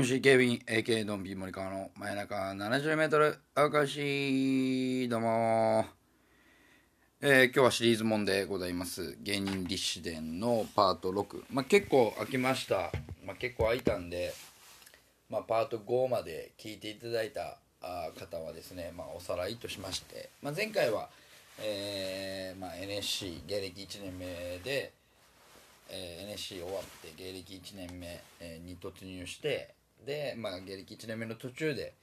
MC ケビン AK ドンビー森川の真夜中 70m 明石どうも。えー今日はシリーズもんでございます。芸人立志伝のパート6、まあ、結構空きました、まあ、結構空いたんで、まあ、パート5まで聞いていただいたあ方はですね、まあ、おさらいとしまして、まあ、前回は、えーまあ、NSC 芸歴1年目でえー NSC 終わって芸歴1年目、えーに突入してで、まあ、芸歴1年目の途中で、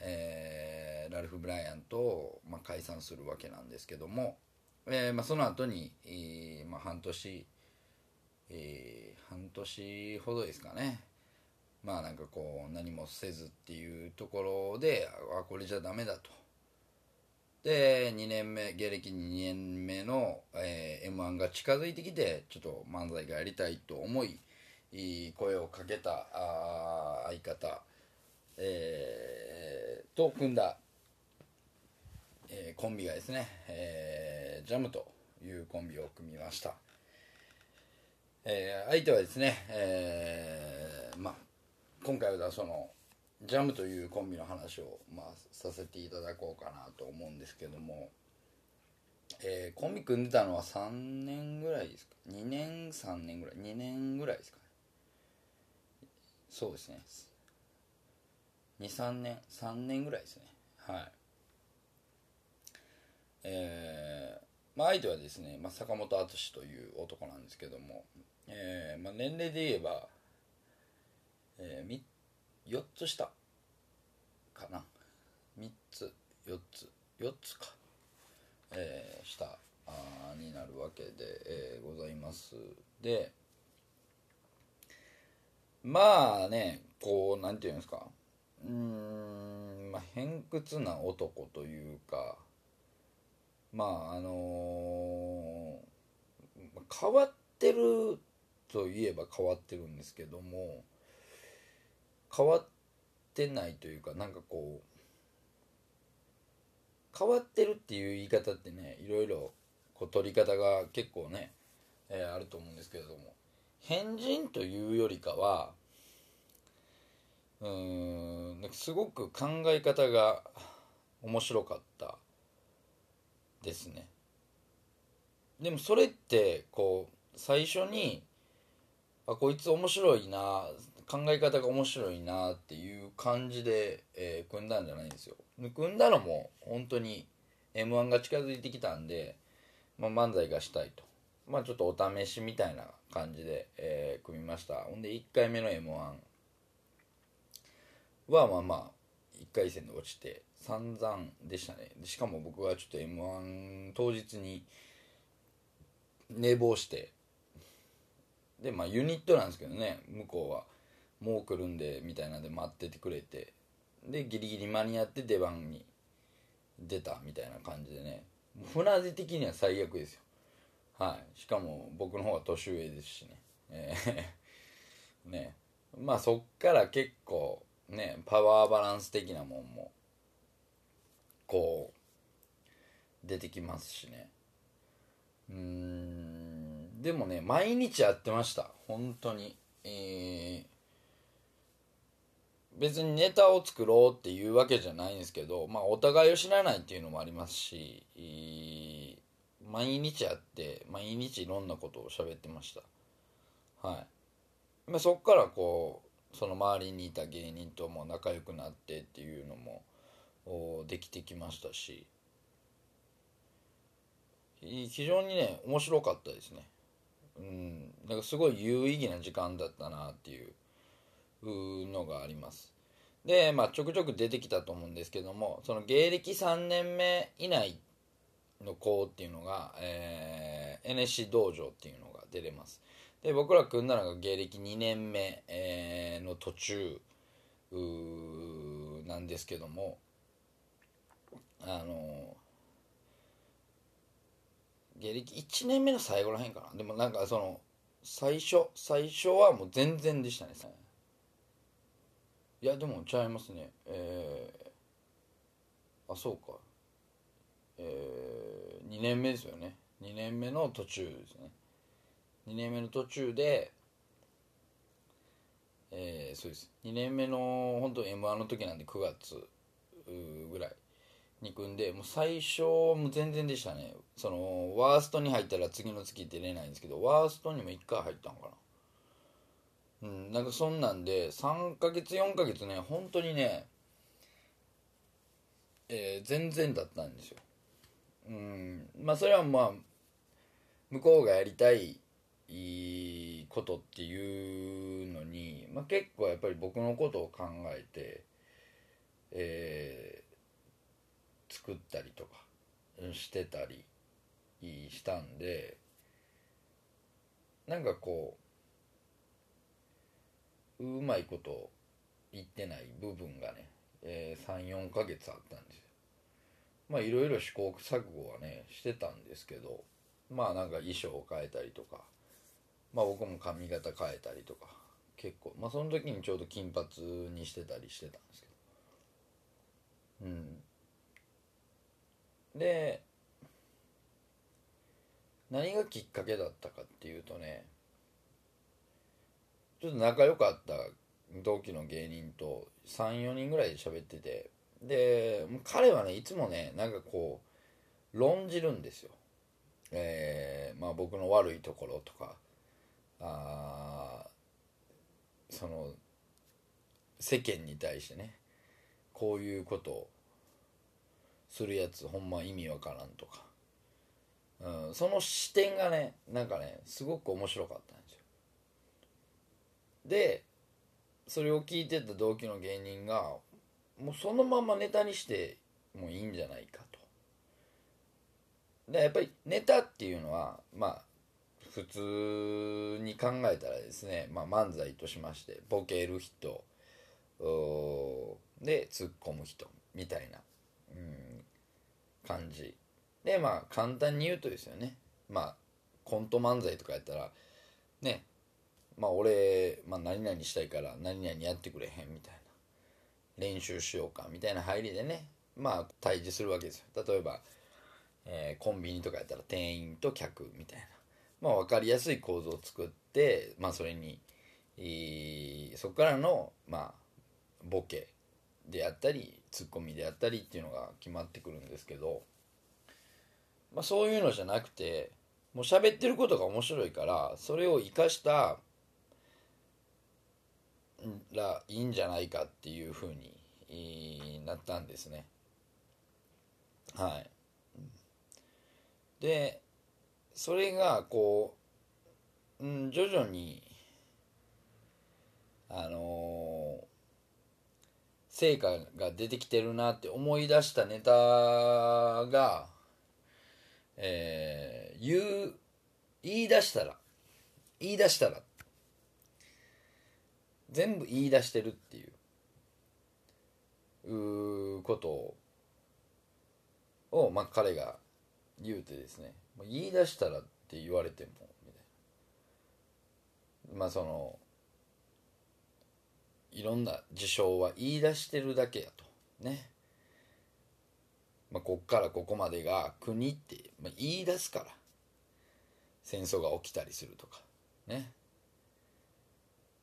えーラルフ・ブライアンと、まあ、解散するわけなんですけども、えーまあ、その後に、えーまあ、半年、えー半年ほどですかね。まあなんかこう何もせずっていうところであこれじゃダメだと。で2年目芸歴2年目の、え m 1が近づいてきてちょっと漫才がやりたいと思いいい声をかけたあ相方、えーと組んだ、えーコンビがですね、えージャムというコンビを組みました、えー相手はですね、えーまあ今回はそのジャムというコンビの話を、まあ、させていただこうかなと思うんですけども、えーコンビ組んでたのは3年ぐらいですか？2年3年ぐらい？2年ぐらいですかね。そうですね。23年3年ぐらいですね。はい。えーまあ相手はですね、まあ、坂本淳という男なんですけども、えーまあ、年齢で言えば、えー、4つ下かな。3つ4つ4つか、えー下あになるわけで、えーございます。でまあねこうなんていうんですか。うんまあ偏屈な男というかまああのー変わってるといえば変わってるんですけども変わってないというかなんかこう変わってるっていう言い方ってねいろいろこう取り方が結構ね、えーあると思うんですけれども変人というよりかはうんすごく考え方が面白かったですね。でもそれってこう最初にあこいつ面白いな考え方が面白いなっていう感じで、えー組んだんじゃないんですよ。組んだのも本当に m 1が近づいてきたんで、まあ、漫才がしたいと。まあちょっとお試しみたいな感じで、えー組みました。ほんで1回目の m 1はまあまあ1回戦で落ちて散々でしたね。しかも僕はちょっと m 1当日に寝坊してでまあユニットなんですけどね向こうは。もう来るんでみたいなんで待っててくれてでギリギリ間に合って出番に出たみたいな感じでね。船出的には最悪ですよ。はい。しかも僕の方が年上ですしね。えーね。まあそっから結構ねパワーバランス的なもんもこう出てきますしね。うんでもね毎日やってました。本当に。えー別にネタを作ろうっていうわけじゃないんですけどまあお互いを知らないっていうのもありますしえー毎日やって毎日いろんなことを喋ってました。はい、まあ、そっからこうその周りにいた芸人とも仲良くなってっていうのもできてきましたし。非常にね面白かったですね。うん。なんかすごい有意義な時間だったなっていううのがあります。でまあちょくちょく出てきたと思うんですけどもその芸歴3年目以内の子っていうのが、えー NSC 道場っていうのが出れます。で僕ら組んだのが芸歴2年目、えの途中なんですけどもあの芸歴1年目の最後らへんかな。でもなんかその最初最初はもう全然でしたね。いやでもちゃいますね。えー、あそうか。えー、2年目ですよね。2年目の途中ですね。2年目の途中でえー、そうです。2年目の本当 m 1の時なんで9月ぐらいに組んでもう最初も全然でしたね。そのワーストに入ったら次の月出れないんですけどワーストにも1回入ったんかな。うんなんかそんなんで3ヶ月4ヶ月ね本当にねえー、全然だったんですよ。うんまあそれはまあ向こうがやりたいいいことっていうのに、まあ、結構やっぱり僕のことを考えて、えー、作ったりとかしてたりしたんでなんかこううまいこと言ってない部分がね、えー、34ヶ月あったんですよ。まあいろいろ試行錯誤はねしてたんですけどまあなんか衣装を変えたりとかまあ僕も髪型変えたりとか結構。まあその時にちょうど金髪にしてたりしてたんですけど。うん。で何がきっかけだったかっていうとねちょっと仲良かった同期の芸人と34人ぐらいで喋っててで彼はねいつもねなんかこう論じるんですよ。えー、まあ僕の悪いところとかあその世間に対してねこういうことをするやつほんま意味わからんとか、うん、その視点がねなんかねすごく面白かったんですよ。でそれを聞いてた同期の芸人がもうそのままネタにしてもいいんじゃないかと。でやっぱりネタっていうのはまあ普通に考えたらですね、まあ、漫才としましてボケる人で突っ込む人みたいな、うん、感じ。でまあ簡単に言うとですよね。まあコント漫才とかやったらねまあ俺、まあ、何々したいから何々やってくれへんみたいな練習しようかみたいな入りでねまあ対峙するわけですよ。例えば、えー、コンビニとかやったら店員と客みたいな。まあ、分かりやすい構造を作って、まあ、それに、えー、そこからの、まあ、ボケであったりツッコミであったりっていうのが決まってくるんですけど、まあ、そういうのじゃなくてもう喋ってることが面白いからそれを生かしたらいいんじゃないかっていうふうになったんですね。はい。でそれがこう、うん、徐々にあのー、成果が出てきてるなって思い出したネタが、えー、言う言い出したら言い出したら全部言い出してるっていううことを、まあ、彼が言うてですね。言い出したらって言われてもみたいな。まあそのいろんな事象は言い出してるだけやと。ね。まあこっからここまでが国って、まあ、言い出すから。戦争が起きたりするとか。ね。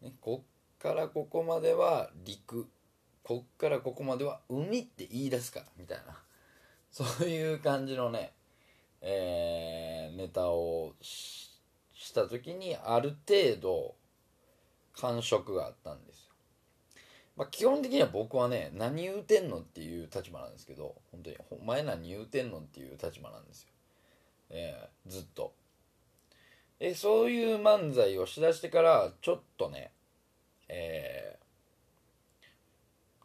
ねこっからここまでは陸。こっからここまでは海って言い出すからみたいな。そういう感じのねえー、ネタをした時にある程度感触があったんですよ。まあ、基本的には僕はね何言うてんのっていう立場なんですけど本当にお前何言うてんのっていう立場なんですよ。えー、ずっと。えそういう漫才をしだしてからちょっとね、えー、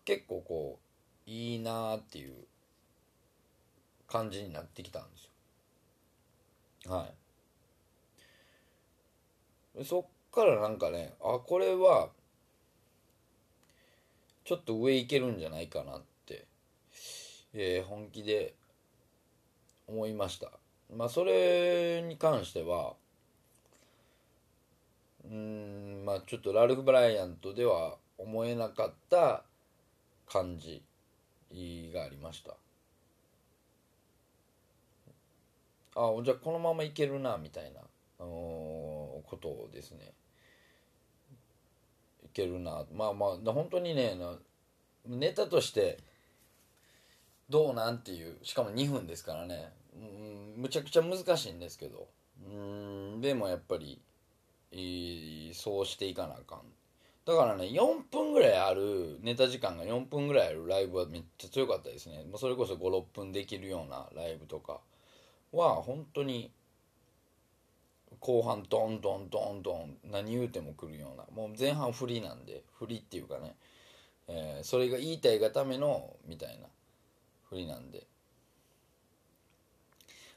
結構こういいなーっていう感じになってきたんですよ。はい。そっからなんかねあこれはちょっと上いけるんじゃないかなって、えー本気で思いました。まあそれに関してはうんまあちょっとラルフ・ブライアントでは思えなかった感じがありました。あじゃあこのままいけるなみたいな、あのーことをですね。いけるな。まあまあ本当にねネタとしてどうなんていうしかも2分ですからね。うんむちゃくちゃ難しいんですけど。うんでもやっぱりいいそうしていかなあかん。だからね4分ぐらいあるネタ時間が4分ぐらいあるライブはめっちゃ強かったですね。それこそ56分できるようなライブとか。は本当に後半ドンドンドンドン何言うても来るようなもう前半振りなんで振りっていうかね、えーそれが言いたいがためのみたいな振りなんで。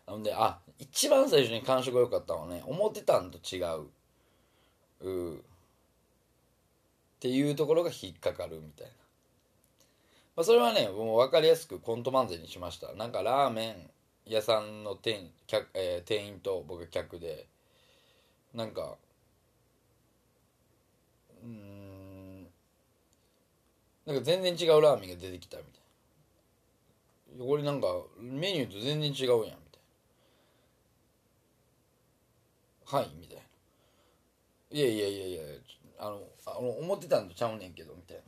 なのであ一番最初に感触が良かったのはね思ってたんと違ううっていうところが引っかかるみたいな、まあ、それはねもう分かりやすくコント漫才にしました。なんかラーメン屋さんの店,客、えー店員と僕客でなんかうんなんか全然違うラーメンが出てきたみたいな。これなんかメニューと全然違うやんみたいな。はいみたいな。いやいやいやいやあのあの思ってたんとちゃうねんけどみたいな。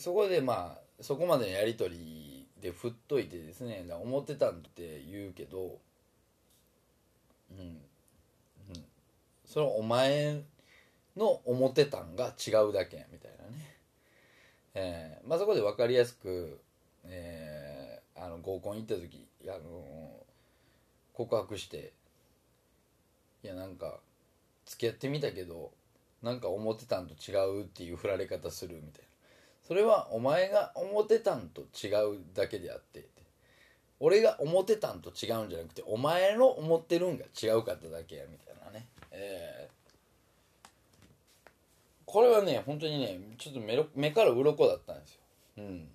そこでまあそこまでのやり取りで振っといてですね思ってたんって言うけどうんうん。それお前の思ってたんが違うだけみたいなね。えーまあそこで分かりやすく、えーあの合コン行った時あの告白していやなんか付き合ってみたけどなんか思ってたんと違うっていう振られ方するみたいな。それはお前が思ってたんと違うだけであって。俺が思ってたんと違うんじゃなくてお前の思ってるんが違うかっただけやみたいなね。えーこれはね本当にねちょっと目目から鱗だったんですよ。うん。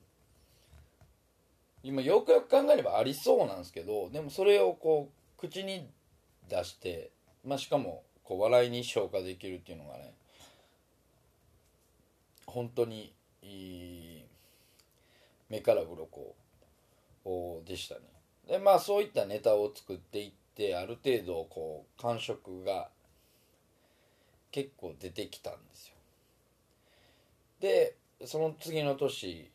今よくよく考えればありそうなんですけどでもそれをこう口に出してまあしかもこう笑いに消化できるっていうのがね本当に目から鱗でしたね。でまあそういったネタを作っていってある程度こう感触が結構出てきたんですよ。でその次の年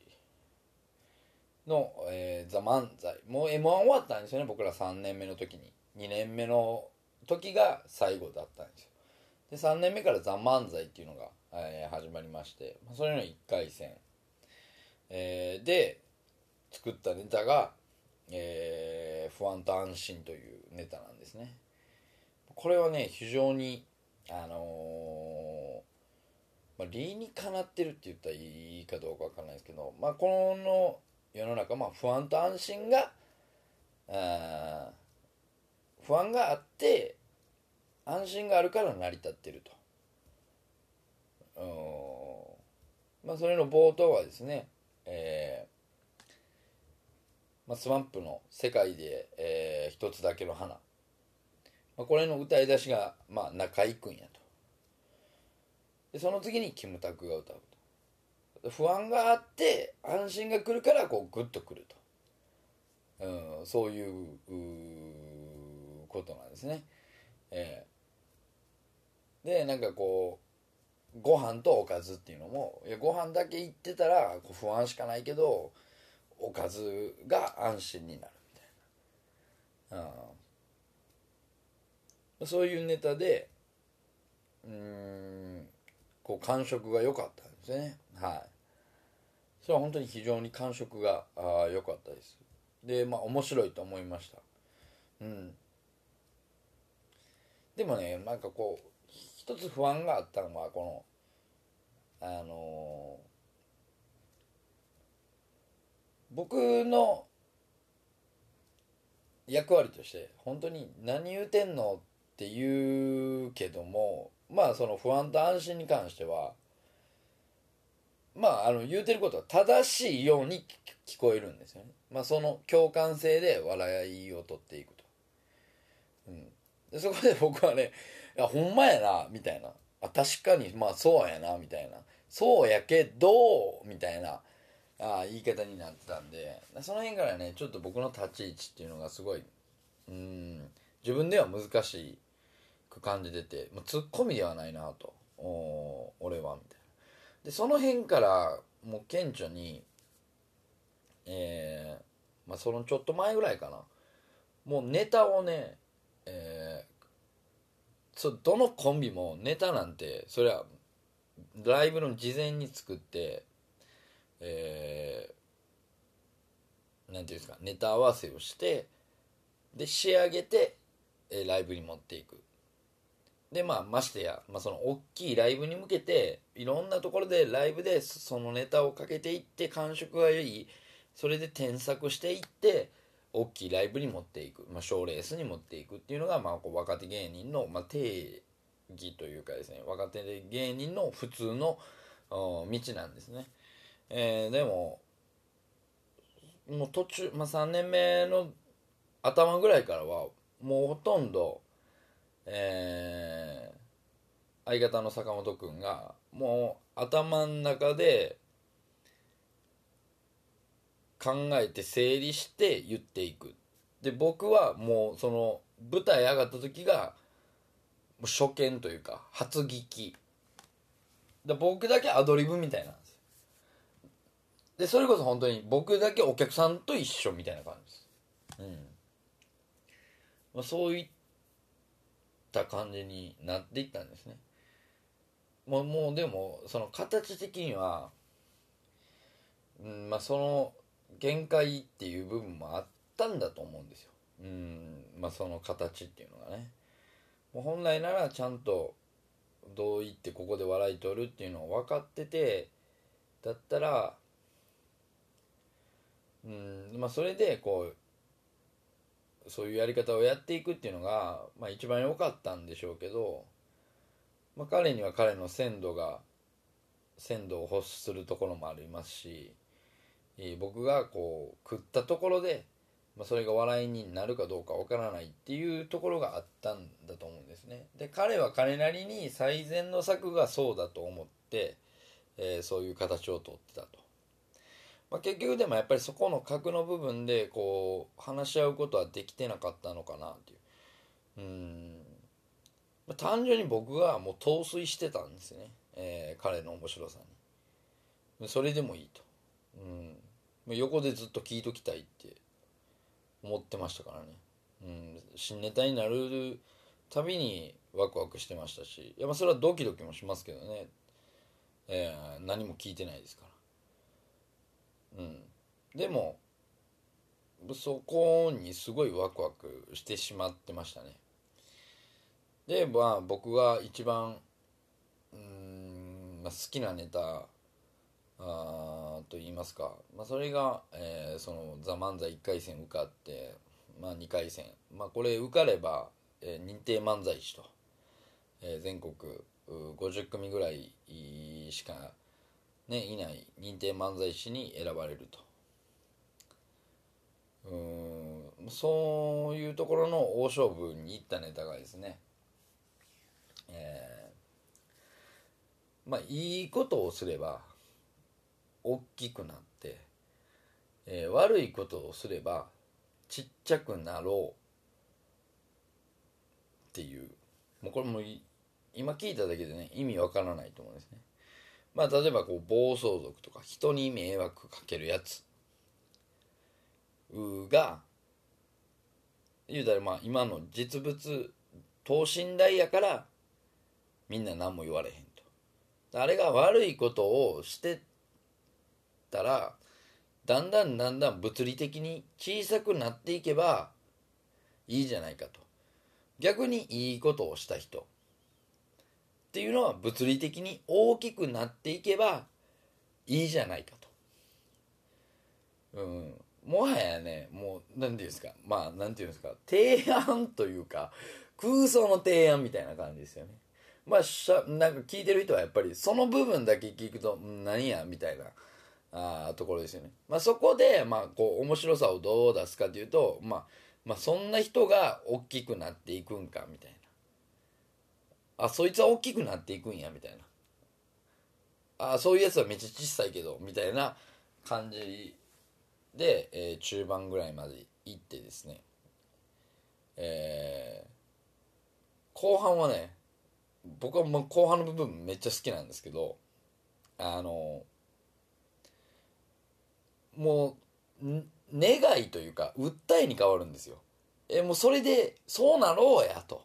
の「えー、ザ漫才もう m 1終わったんですよね僕ら3年目の時に。2年目の時が最後だったんですよ。で3年目から「ザ漫才っていうのが、えー始まりましてまあそれの1回戦、えーで作ったネタが、えー不安と安心」というネタなんですね。これはね非常にあのーまあ、理にかなってるって言ったらいいかどうかわかんないですけど、まあ、この世の中、まあ、不安と安心があ不安があって安心があるから成り立ってると。まあそれの冒頭はですねえーまあ、スマップの「世界で、えー一つだけの花」まあ、これの歌い出しが、まあ、中居君やと。でその次にキムタクが歌うと。不安があって安心が来るからこうグッとくると、うん、そういううことなんですね、ええでなんかこうご飯とおかずっていうのもいやご飯だけ言ってたらこう不安しかないけどおかずが安心になるみたいな、うん、そういうネタでうんこう感触が良かったんですね。はい。それは本当に非常に感触があー良かったです。でまあ面白いと思いました。うん。でもねなんかこう一つ不安があったのはこのあのー僕の役割として本当に何言うてんのって言うけどもまあその不安と安心に関してはまああの言うてることは正しいように聞こえるんですよね。まあその共感性で笑いを取っていくと、うん、でそこで僕はね「やほんまやな」みたいな「あ確かにまあそうやな」みたいな「そうやけど」みたいなあ言い方になったんで。その辺からねちょっと僕の立ち位置っていうのがすごいうん自分では難しく感じててもうツッコミではないなと。お俺はみたいな。でその辺からもう顕著にえー、まあそのちょっと前ぐらいかな。もうネタをねえー、そどのコンビもネタなんてそれはライブの事前に作ってえー、なんていうんですかネタ合わせをしてで仕上げて、えー、ライブに持っていく。でまあましてや、まあ、その大きいライブに向けていろんなところでライブでそのネタをかけていって感触がいいそれで添削していって大きいライブに持っていくまあ賞、レースに持っていくっていうのが、まあ、こう若手芸人の、まあ、定義というかですね若手芸人の普通の道なんですね。えー、でももう途中、まあ、3年目の頭ぐらいからはもうほとんど、えー、相方の坂本君がもう頭の中で考えて整理して言っていく。で僕はもうその舞台上がった時が初見というか初聞き。で僕だけアドリブみたいなんです。でそれこそ本当に僕だけお客さんと一緒みたいな感じです。うん、まあ、そういった感じになっていったんですね。もうもうでもその形的には、うんまあ、その限界っていう部分もあったんだと思うんですよ。うんまあその形っていうのがね。もう本来ならちゃんとどう言ってここで笑い取るっていうのを分かっててだったらうんまあそれでこうそういうやり方をやっていくっていうのが、まあ、一番良かったんでしょうけど、まあ、彼には彼の鮮度が鮮度を欲するところもありますし僕がこう食ったところで、まあ、それが笑いになるかどうかわからないっていうところがあったんだと思うんですね。で彼は彼なりに最善の策がそうだと思って、えー、そういう形をとってたと。まあ、結局でもやっぱりそこの核の部分でこう話し合うことはできてなかったのかなっていう。うん、単純に僕がもう陶酔してたんですね、えー、彼の面白さに。それでもいいと、うん、横でずっと聞いときたいって思ってましたからね、うん、新ネタになるたびにワクワクしてましたしやっぱそれはドキドキもしますけどね、えー、何も聞いてないですから。うん。でもそこにすごいワクワクしてしまってましたね。でまあ僕が一番うん、まあ、好きなネタあと言いますか、まあ、それが、えー、その「ザ漫才1回戦受かって、まあ、2回戦、まあ、これ受かれば、えー、認定漫才師と、えー、全国50組ぐらいしかね、いない認定漫才師に選ばれると。うんそういうところの大勝負にいったネタがですね。えー、まあいいことをすれば大きくなって、えー、悪いことをすればちっちゃくなろうっていう。もうこれも今聞いただけでね意味わからないと思うんですね。まあ例えばこう暴走族とか人に迷惑かけるやつ。が言うたらまあ今の実物等身大やからみんな何も言われへんと。あれが悪いことをしてたらだんだんだんだん物理的に小さくなっていけばいいじゃないかと逆にいいことをした人っていうのは物理的に大きくなっていけばいいじゃないかと。うん。もはやね、もう、何て言うんですか。まあ、何て言うんですか。提案というか、空想の提案みたいな感じですよね。まあしゃなんか聞いてる人はやっぱりその部分だけ聞くと何やみたいなあところですよね、まあ、そこでまあこう面白さをどう出すかというと、まあ、まあそんな人が大きくなっていくんかみたいな。あそいつは大きくなっていくんやみたいな。あそういうやつはめっちゃ小さいけどみたいな感じで、えー中盤ぐらいまで行ってですね。えー後半はね僕はもう後半の部分めっちゃ好きなんですけどあのもう願いというか訴えに変わるんですよ。えもうそれでそうなろうやと。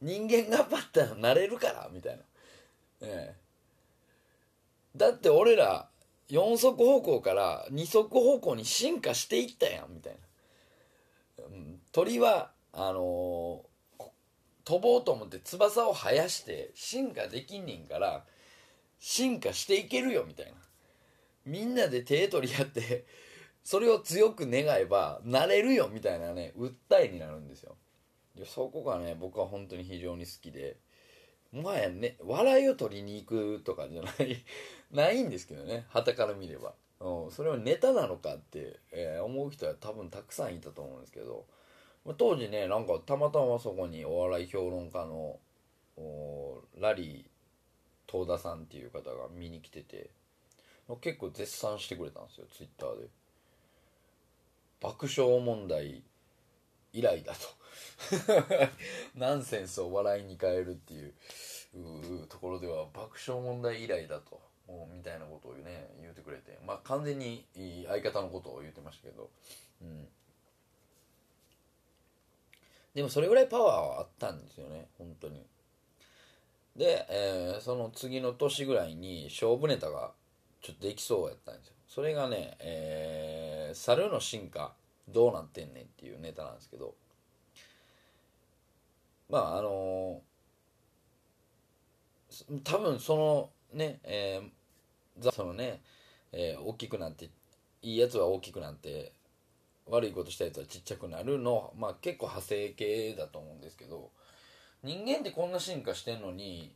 人間頑張ったらなれるからみたいな。ええ。だって俺ら4足歩行から2足歩行に進化していったやんみたいな、うん、鳥はあのー飛ぼうと思って翼を生やして進化できんねんから進化していけるよみたいな。みんなで手取り合って それを強く願えばなれるよみたいなね訴えになるんですよ。でそこがね僕は本当に非常に好きでもはやね笑いを取りに行くとかじゃない ないんですけどね旗から見れば、うん、それはネタなのかって、えー思う人は多分たくさんいたと思うんですけど。まあ当時ねなんかたまたまそこにお笑い評論家のおラリー東田さんっていう方が見に来てて。結構絶賛してくれたんですよツイッターで。爆笑問題以来だと。ナンセンスを笑いに変えるっていううところでは爆笑問題以来だと。みたいなことをね言うてくれて。まあ完全に相方のことを言ってましたけど、うん、でもそれぐらいパワーはあったんですよね。本当に。で、えーその次の年ぐらいに勝負ネタがちょっとできそうやったんですよ。それがね、えー猿の進化どうなってんねんっていうネタなんですけど。まああのー多分そのね、えーそのね、えー大きくなっていいやつは大きくなって悪いことしたやつはちっちゃくなるの、まあ、結構派生系だと思うんですけど人間ってこんな進化してんのに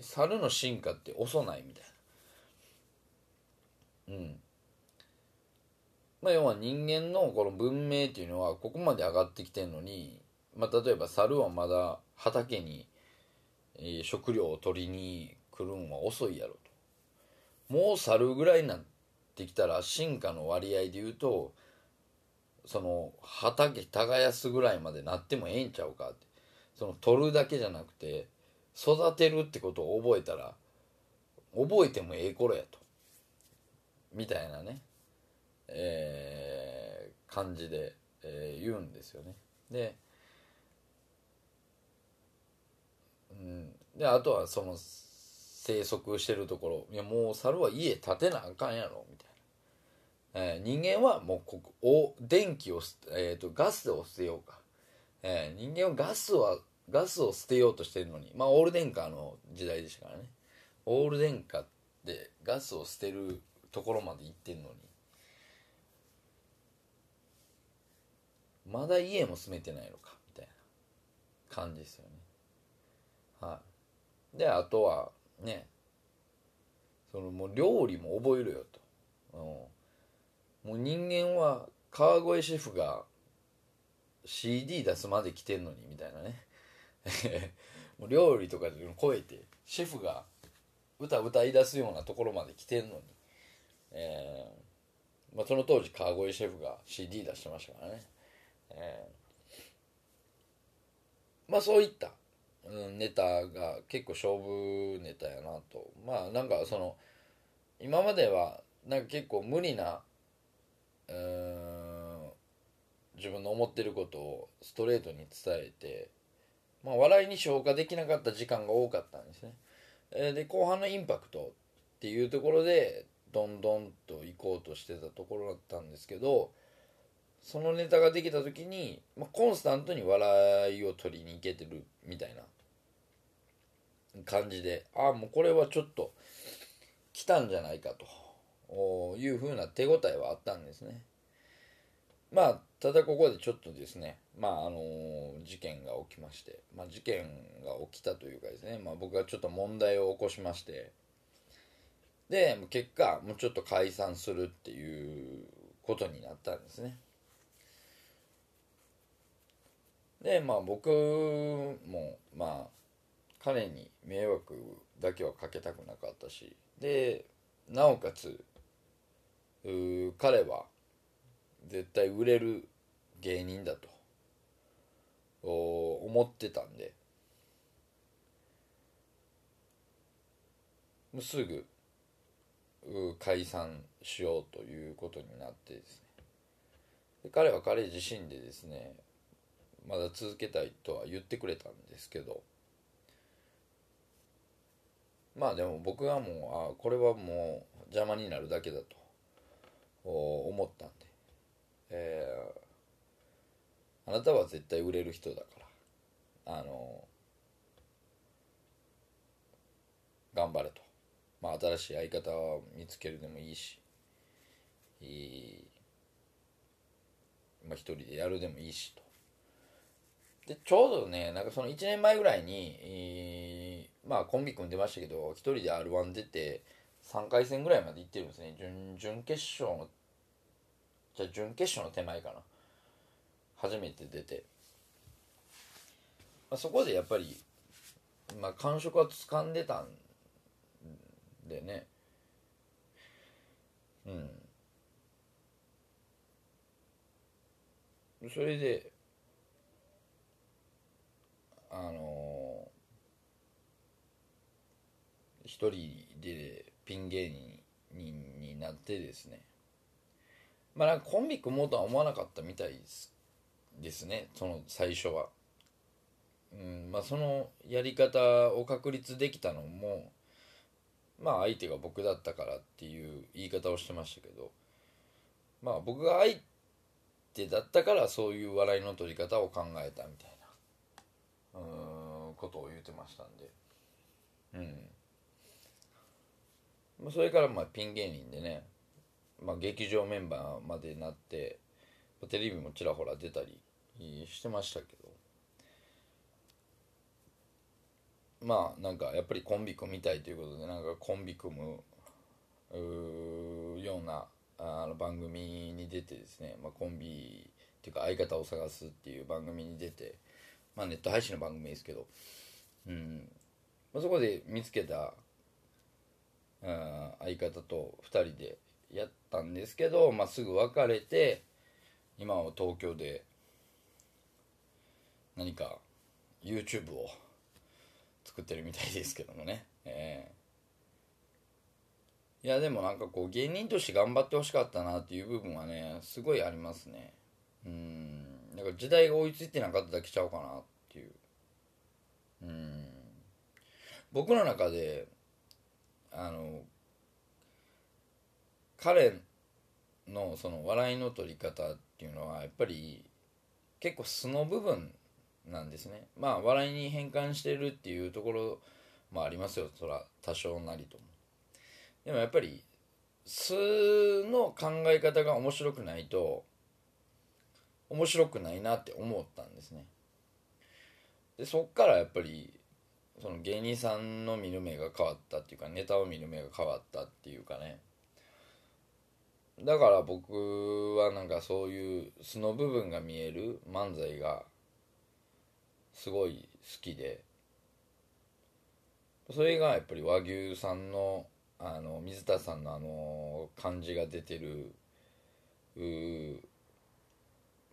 猿の進化って遅ないみたいな。うん。まあ要は人間のこの文明っていうのはここまで上がってきてんのに、まあ、例えば猿はまだ畑に、え食料を取りに来るんは遅いやろと。もう猿ぐらいになってきたら進化の割合で言うとその畑耕すぐらいまでなってもええんちゃうかって。その取るだけじゃなくて育てるってことを覚えたら覚えてもええ頃やと。みたいなねえー感じで、えー言うんですよね。で,、うん、であとはその生息してるところいやもう猿は家建てなあかんやろみたいな、えー人間はもうここお電気を、えー、とガスを捨てようか、えー人間はガスはガスを捨てようとしてるのにまあオール電化の時代でしたからね。オール電化でガスを捨てるところまで行ってんのに。まだ家も住めてないのかみたいな感じですよね。はい。であとはねそのもう料理も覚えるよと、うん、もう人間は川越シェフが CD 出すまで来てんのにみたいなね。もう料理とかで超えてシェフが歌歌い出すようなところまで来てんのに、えーまあ、その当時川越シェフが CD 出してましたからね、えーまあそういった、うん、ネタが結構勝負ネタやなとまあなんかその今まではなんか結構無理なうん自分の思ってることをストレートに伝えてまあ、笑いに消化できなかった時間が多かったんですね。で後半のインパクトっていうところでどんどんと行こうとしてたところだったんですけどそのネタができた時に、まあ、コンスタントに笑いを取りに行けてるみたいな感じでああもうこれはちょっと来たんじゃないかというふうな手応えはあったんですね。まあただここでちょっとですねまああの事件が起きまして、まあ、事件が起きたというかですね、まあ、僕がちょっと問題を起こしましてで結果もうちょっと解散するっていうことになったんですね。でまあ僕もまあ彼に迷惑だけはかけたくなかったしでなおかつ彼は絶対売れる芸人だと思ってたんで。すぐ解散しようということになってですね。で彼は彼自身でですねまだ続けたいとは言ってくれたんですけど。まあでも僕はもうあこれはもう邪魔になるだけだと。思ったんで、えー、あなたは絶対売れる人だから。あの頑張れと、まあ、新しい相方を見つけるでもいいしいい、まあ、一人でやるでもいいしと。でちょうどねなんかその1年前ぐらいに、えー、まあコンビ組んでましたけど一人で r 1出て3回戦ぐらいまで行ってるんですね。準々決勝のじゃあ準決勝の手前かな。初めて出て、まあ、そこでやっぱり、まあ、感触は掴んでたんでね。うん。それであのー、一人でピン芸人になってですね。まあなんかコンビ組もうとは思わなかったみたいですですねその最初は。うんまあ、そのやり方を確立できたのもまあ相手が僕だったからっていう言い方をしてましたけどまあ僕が相手だったからそういう笑いの取り方を考えたみたいなうんことを言ってましたんで。うん。それからまあピン芸人でね、まあ、劇場メンバーまでなってテレビもちらほら出たりしてましたけどまあなんかやっぱりコンビ組みたいということでなんかコンビ組むようなあの番組に出てですね、まあ、コンビっていうか相方を探すっていう番組に出て、まあ、ネット配信の番組ですけど、うん。まあ、そこで見つけた相方と2人でやったんですけど、まあ、すぐ別れて今は東京で何か YouTube を作ってるみたいですけどもね、えー、いやでもなんかこう芸人として頑張ってほしかったなっていう部分はねすごいありますね。うん。だから時代が追いついてなかっただけちゃうかなっていう。うん。僕の中であの彼のその笑いの取り方っていうのはやっぱり結構素の部分なんですね。まあ笑いに変換してるっていうところもありますよ。そら多少なりとも。でもやっぱり素の考え方が面白くないと面白くないなって思ったんですね。でそっからやっぱりその芸人さんの見る目が変わったっていうかネタを見る目が変わったっていうかね。だから僕はなんかそういう素の部分が見える漫才がすごい好きで。それがやっぱり和牛さんのあの水田さんのあの感じが出てる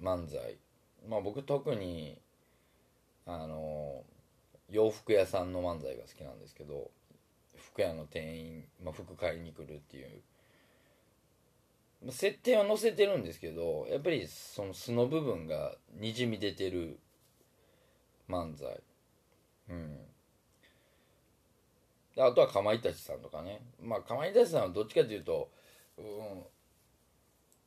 漫才。まあ僕特にあの洋服屋さんの漫才が好きなんですけど服屋の店員、まあ、服買いに来るっていう。設定は載せてるんですけどやっぱりその素の部分がにじみ出てる漫才。うん。あとはかまいたちさんとかね。まあかまいたちさんはどっちかというとうん。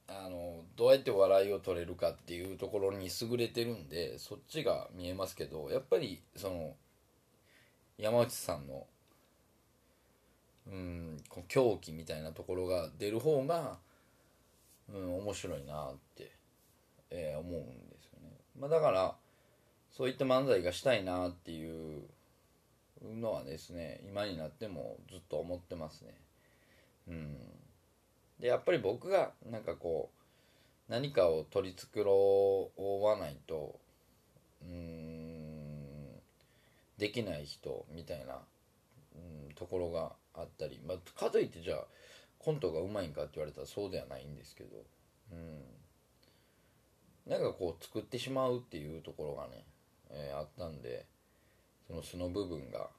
あのどうやって笑いを取れるかっていうところに優れてるんでそっちが見えますけどやっぱりその山内さんのうん狂気みたいなところが出る方が、うん、面白いなってえー思うんですよね、まあ、だからそういった漫才がしたいなっていうのはですね今になってもずっと思ってますね。うん。でやっぱり僕がなんかこう何かを取り繕わないとうんできない人みたいな、うん、ところがあったり、まあ、かといってじゃあコントがうまいんかって言われたらそうではないんですけど、うん、なんかこう作ってしまうっていうところがね、えーあったんでその素の部分が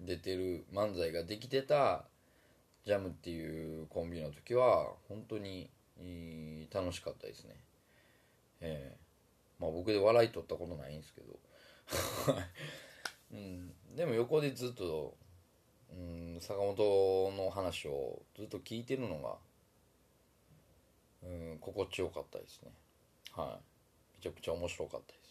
出てる漫才ができてたジャムっていうコンビの時は本当に楽しかったですね。ええまあ僕で笑い取ったことないんですけど。うん。でも横でずっとうん坂本の話をずっと聞いてるのがうん心地よかったですね。はい。めちゃくちゃ面白かったです。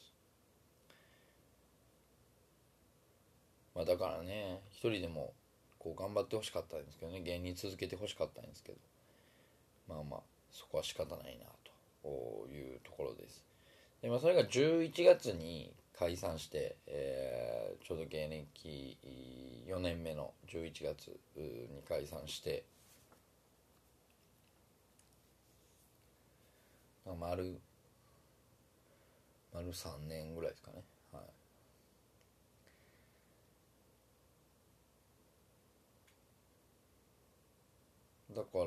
まあだからね一人でもこう頑張ってほしかったんですけどね芸人続けてほしかったんですけどまあまあそこは仕方ないなというところです。で、まあ、それが11月に解散して、えーちょうど芸歴4年目の11月に解散してまあ丸丸3年ぐらいですかねはいだから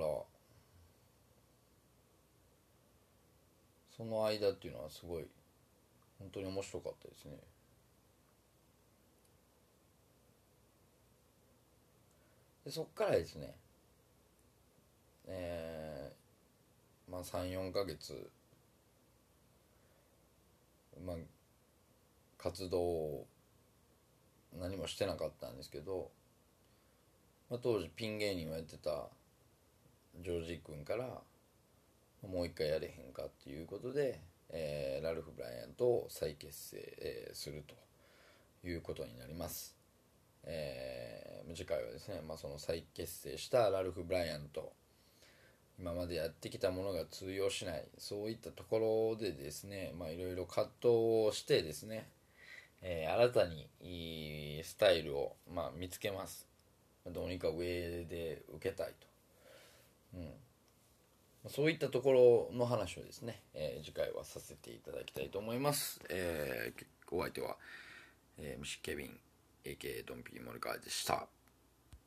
その間っていうのはすごい本当に面白かったですね。でそっからですねえー、まあ34ヶ月まあ活動を何もしてなかったんですけど、まあ、当時ピン芸人をやってたジョージ君からもう一回やれへんかっていうことで、えーラルフ・ブライアントを再結成、えーするということになります、えー次回はですね、まあ、その再結成したラルフ・ブライアント今までやってきたものが通用しないそういったところでですねいろいろ葛藤をしてですね、えー新たにスタイルを、まあ、見つけます。どうにか上で受けたいと、うん、そういったところの話をですね、えー次回はさせていただきたいと思います。えーお相手は、えー、虫ケビン、AK ドンピーモルカーでした。